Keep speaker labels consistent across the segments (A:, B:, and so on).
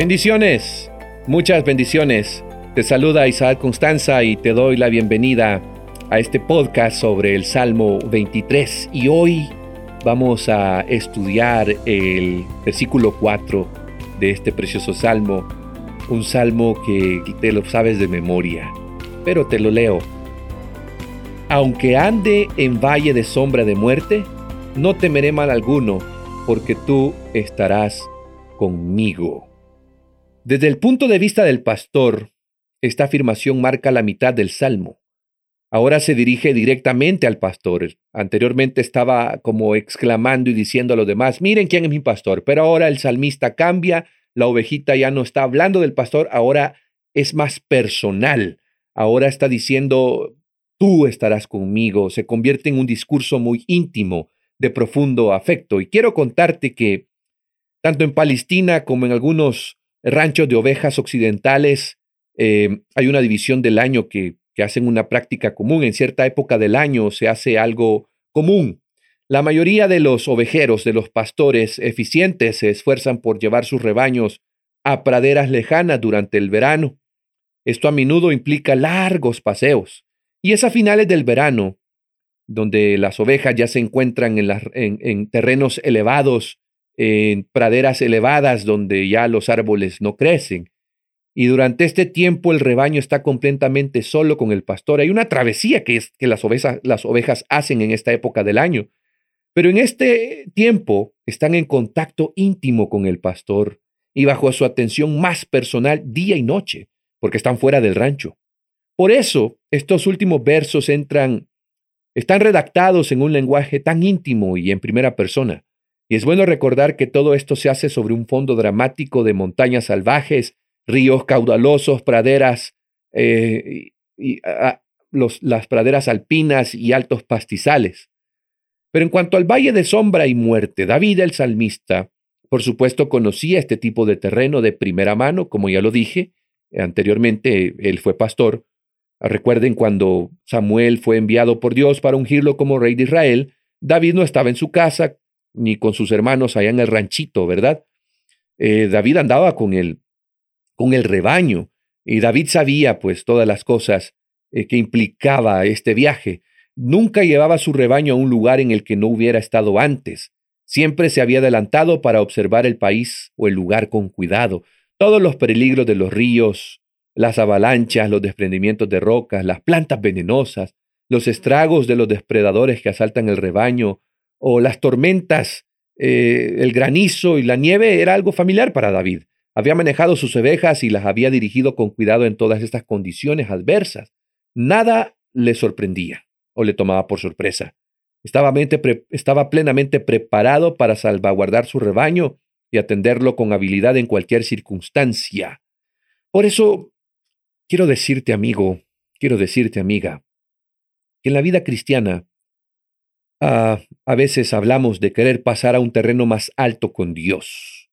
A: Bendiciones, muchas bendiciones. Te saluda Isaac Constanza y te doy la bienvenida a este podcast sobre el Salmo 23. Y hoy vamos a estudiar el versículo 4 de este precioso salmo. Un salmo que te lo sabes de memoria, pero te lo leo. Aunque ande en valle de sombra de muerte, no temeré mal alguno, porque tú estarás conmigo. Desde el punto de vista del pastor, esta afirmación marca la mitad del salmo. Ahora se dirige directamente al pastor. Anteriormente estaba como exclamando y diciendo a los demás, miren quién es mi pastor, pero ahora el salmista cambia, la ovejita ya no está hablando del pastor, ahora es más personal. Ahora está diciendo, tú estarás conmigo, se convierte en un discurso muy íntimo, de profundo afecto. Y quiero contarte que tanto en Palestina como en algunos ranchos de ovejas occidentales, eh, hay una división del año que, que hacen una práctica común. En cierta época del año se hace algo común. La mayoría de los ovejeros, de los pastores eficientes, se esfuerzan por llevar sus rebaños a praderas lejanas durante el verano. Esto a menudo implica largos paseos. Y es a finales del verano, donde las ovejas ya se encuentran en, en terrenos elevados en praderas elevadas donde ya los árboles no crecen. Y durante este tiempo el rebaño está completamente solo con el pastor. Hay una travesía que, es, que las, ovejas, las ovejas hacen en esta época del año. Pero en este tiempo están en contacto íntimo con el pastor y bajo su atención más personal día y noche, porque están fuera del rancho. Por eso, estos últimos versos entran, están redactados en un lenguaje tan íntimo y en primera persona. Y es bueno recordar que todo esto se hace sobre un fondo dramático de montañas salvajes, ríos caudalosos, praderas, eh, y, las praderas alpinas y altos pastizales. Pero en cuanto al valle de sombra y muerte, David el salmista, por supuesto, conocía este tipo de terreno de primera mano, como ya lo dije, anteriormente él fue pastor. Recuerden cuando Samuel fue enviado por Dios para ungirlo como rey de Israel, David no estaba en su casa ni con sus hermanos allá en el ranchito, ¿verdad? Eh, David andaba con el, con el rebaño y David sabía pues todas las cosas eh, que implicaba este viaje. Nunca llevaba su rebaño a un lugar en el que no hubiera estado antes. Siempre se había adelantado para observar el país o el lugar con cuidado. Todos los peligros de los ríos, las avalanchas, los desprendimientos de rocas, las plantas venenosas, los estragos de los depredadores que asaltan el rebaño, o las tormentas, eh, el granizo y la nieve era algo familiar para David. Había manejado sus ovejas y las había dirigido con cuidado en todas estas condiciones adversas. Nada le sorprendía o le tomaba por sorpresa. Estaba, estaba plenamente preparado para salvaguardar su rebaño y atenderlo con habilidad en cualquier circunstancia. Por eso, quiero decirte, amigo, quiero decirte, amiga, que en la vida cristiana Ah, a veces hablamos de querer pasar a un terreno más alto con Dios.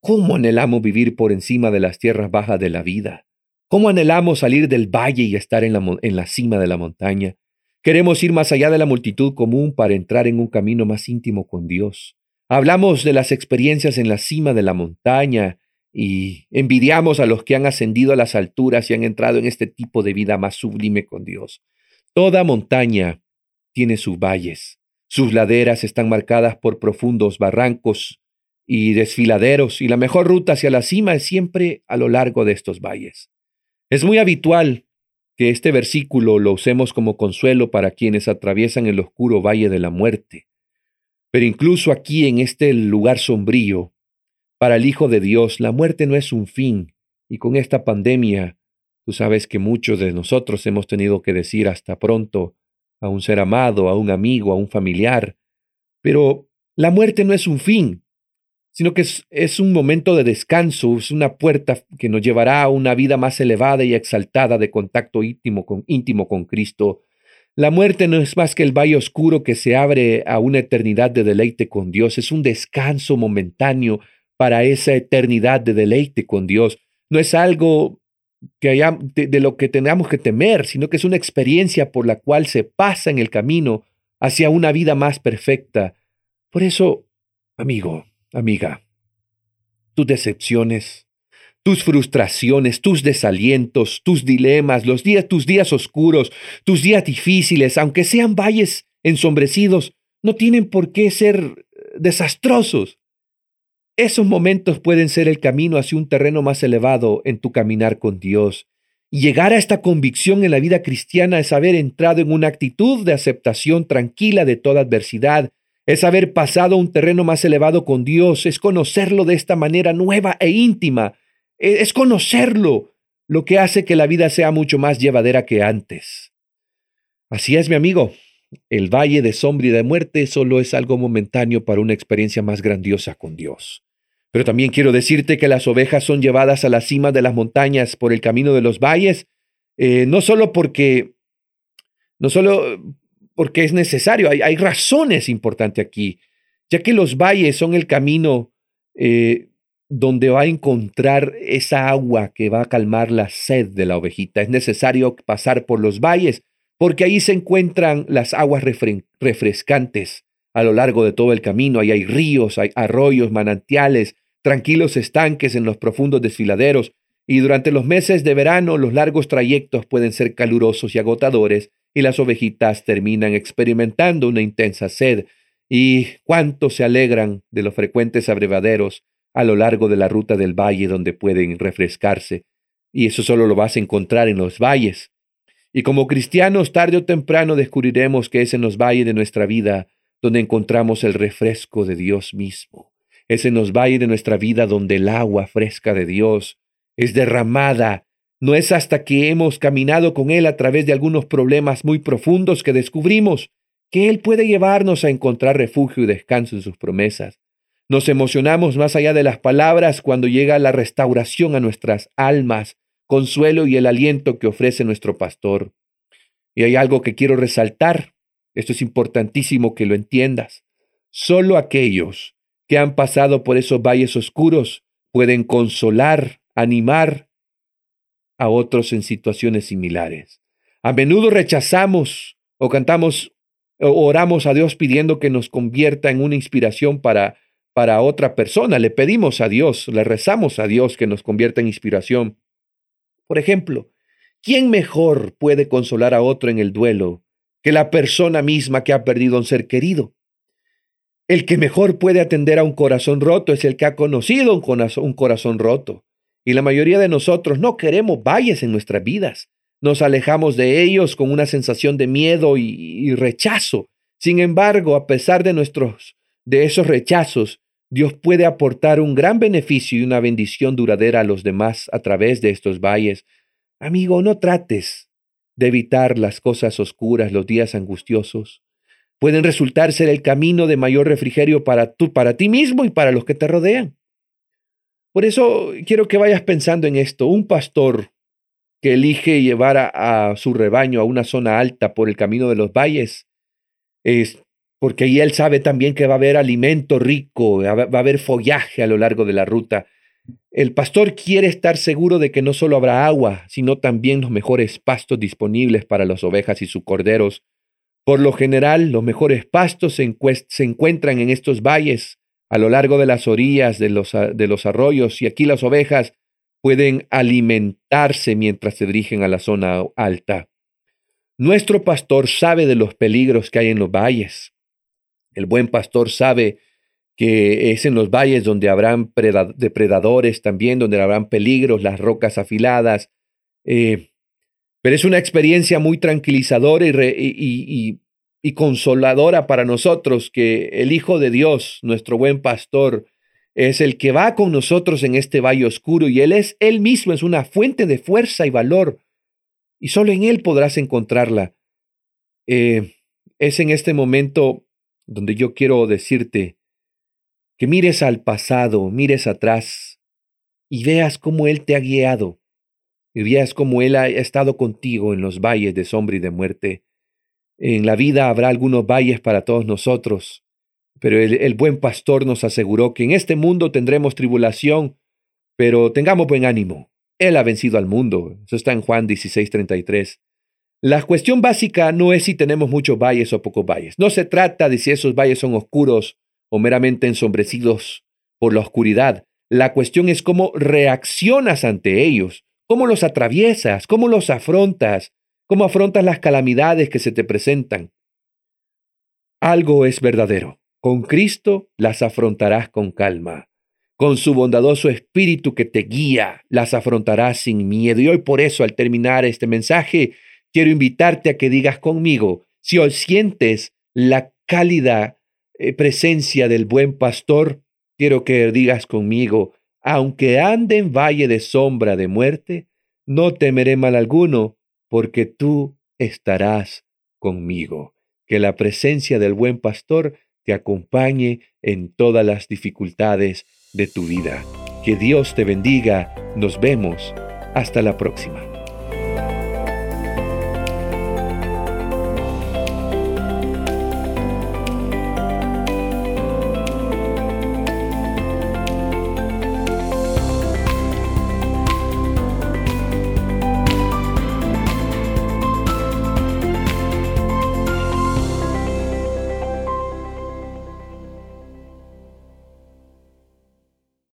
A: ¿Cómo anhelamos vivir por encima de las tierras bajas de la vida? ¿Cómo anhelamos salir del valle y estar en la, en la cima de la montaña? Queremos ir más allá de la multitud común para entrar en un camino más íntimo con Dios. Hablamos de las experiencias en la cima de la montaña y envidiamos a los que han ascendido a las alturas y han entrado en este tipo de vida más sublime con Dios. Toda montaña tiene sus valles. Sus laderas están marcadas por profundos barrancos y desfiladeros, y la mejor ruta hacia la cima es siempre a lo largo de estos valles. Es muy habitual que este versículo lo usemos como consuelo para quienes atraviesan el oscuro valle de la muerte. Pero incluso aquí en este lugar sombrío, para el Hijo de Dios, la muerte no es un fin, y con esta pandemia, tú sabes que muchos de nosotros hemos tenido que decir hasta pronto a un ser amado, a un amigo, a un familiar. Pero la muerte no es un fin, sino que es, un momento de descanso, es una puerta que nos llevará a una vida más elevada y exaltada de contacto íntimo con, Cristo. La muerte no es más que el valle oscuro que se abre a una eternidad de deleite con Dios, es un descanso momentáneo para esa eternidad de deleite con Dios. No es algo que haya, de, lo que tengamos que temer, sino que es una experiencia por la cual se pasa en el camino hacia una vida más perfecta. Por eso, amigo, amiga, tus decepciones, tus frustraciones, tus desalientos, tus dilemas, los días, tus días oscuros, tus días difíciles, aunque sean valles ensombrecidos, no tienen por qué ser desastrosos. Esos momentos pueden ser el camino hacia un terreno más elevado en tu caminar con Dios. Llegar a esta convicción en la vida cristiana es haber entrado en una actitud de aceptación tranquila de toda adversidad, es haber pasado a un terreno más elevado con Dios, es conocerlo de esta manera nueva e íntima, e, es conocerlo lo que hace que la vida sea mucho más llevadera que antes. Así es, mi amigo. El valle de sombra y de muerte solo es algo momentáneo para una experiencia más grandiosa con Dios. Pero también quiero decirte que las ovejas son llevadas a la cima de las montañas por el camino de los valles, eh, no solo porque, no solo porque es necesario, hay, hay razones importantes aquí, ya que los valles son el camino eh, donde va a encontrar esa agua que va a calmar la sed de la ovejita. Es necesario pasar por los valles, porque ahí se encuentran las aguas refrescantes a lo largo de todo el camino. Ahí hay ríos, hay arroyos, manantiales, tranquilos estanques en los profundos desfiladeros. Y durante los meses de verano los largos trayectos pueden ser calurosos y agotadores y las ovejitas terminan experimentando una intensa sed. Y cuánto se alegran de los frecuentes abrevaderos a lo largo de la ruta del valle donde pueden refrescarse. Y eso solo lo vas a encontrar en los valles. Y como cristianos, tarde o temprano descubriremos que es en los valles de nuestra vida donde encontramos el refresco de Dios mismo. Es en los valles de nuestra vida donde el agua fresca de Dios es derramada. No es hasta que hemos caminado con Él a través de algunos problemas muy profundos que descubrimos que Él puede llevarnos a encontrar refugio y descanso en sus promesas. Nos emocionamos más allá de las palabras cuando llega la restauración a nuestras almas, consuelo y el aliento que ofrece nuestro pastor. Y hay algo que quiero resaltar. Esto es importantísimo que lo entiendas. Solo aquellos que han pasado por esos valles oscuros pueden consolar, animar a otros en situaciones similares. A menudo rechazamos o cantamos o oramos a Dios pidiendo que nos convierta en una inspiración para para otra persona. Le pedimos a Dios, le rezamos a Dios que nos convierta en inspiración. Por ejemplo, ¿quién mejor puede consolar a otro en el duelo que la persona misma que ha perdido a un ser querido? El que mejor puede atender a un corazón roto es el que ha conocido un corazón, roto. Y la mayoría de nosotros no queremos valles en nuestras vidas. Nos alejamos de ellos con una sensación de miedo y, y rechazo. Sin embargo, a pesar de nuestros de esos rechazos, Dios puede aportar un gran beneficio y una bendición duradera a los demás a través de estos valles. Amigo, no trates de evitar las cosas oscuras, los días angustiosos. Pueden resultar ser el camino de mayor refrigerio para, tú, para ti mismo y para los que te rodean. Por eso quiero que vayas pensando en esto. Un pastor que elige llevar a, su rebaño a una zona alta por el camino de los valles es, porque ahí él sabe también que va a haber alimento rico, va a haber follaje a lo largo de la ruta. El pastor quiere estar seguro de que no solo habrá agua, sino también los mejores pastos disponibles para las ovejas y sus corderos. Por lo general, los mejores pastos se, encuentran en estos valles, a lo largo de las orillas de los, arroyos, y aquí las ovejas pueden alimentarse mientras se dirigen a la zona alta. Nuestro pastor sabe de los peligros que hay en los valles. El buen pastor sabe que es en los valles donde habrán depredadores también, donde habrán peligros, las rocas afiladas. Eh, pero es una experiencia muy tranquilizadora y, consoladora para nosotros que el Hijo de Dios, nuestro buen pastor, es el que va con nosotros en este valle oscuro y Él es Él mismo, es una fuente de fuerza y valor. Y solo en Él podrás encontrarla. Eh, es en este momento donde yo quiero decirte que mires al pasado, mires atrás y veas cómo Él te ha guiado, y veas cómo Él ha estado contigo en los valles de sombra y de muerte. En la vida habrá algunos valles para todos nosotros, pero el, el buen pastor nos aseguró que en este mundo tendremos tribulación, pero tengamos buen ánimo. Él ha vencido al mundo. Eso está en Juan 16:33. La cuestión básica no es si tenemos muchos valles o pocos valles. No se trata de si esos valles son oscuros o meramente ensombrecidos por la oscuridad. La cuestión es cómo reaccionas ante ellos, cómo los atraviesas, cómo los afrontas, cómo afrontas las calamidades que se te presentan. Algo es verdadero. Con Cristo las afrontarás con calma. Con su bondadoso espíritu que te guía, las afrontarás sin miedo. Y hoy por eso, al terminar este mensaje, quiero invitarte a que digas conmigo, si hoy sientes la cálida eh, presencia del buen pastor, quiero que digas conmigo, aunque ande en valle de sombra de muerte, no temeré mal alguno, porque tú estarás conmigo. Que la presencia del buen pastor te acompañe en todas las dificultades de tu vida. Que Dios te bendiga. Nos vemos. Hasta la próxima.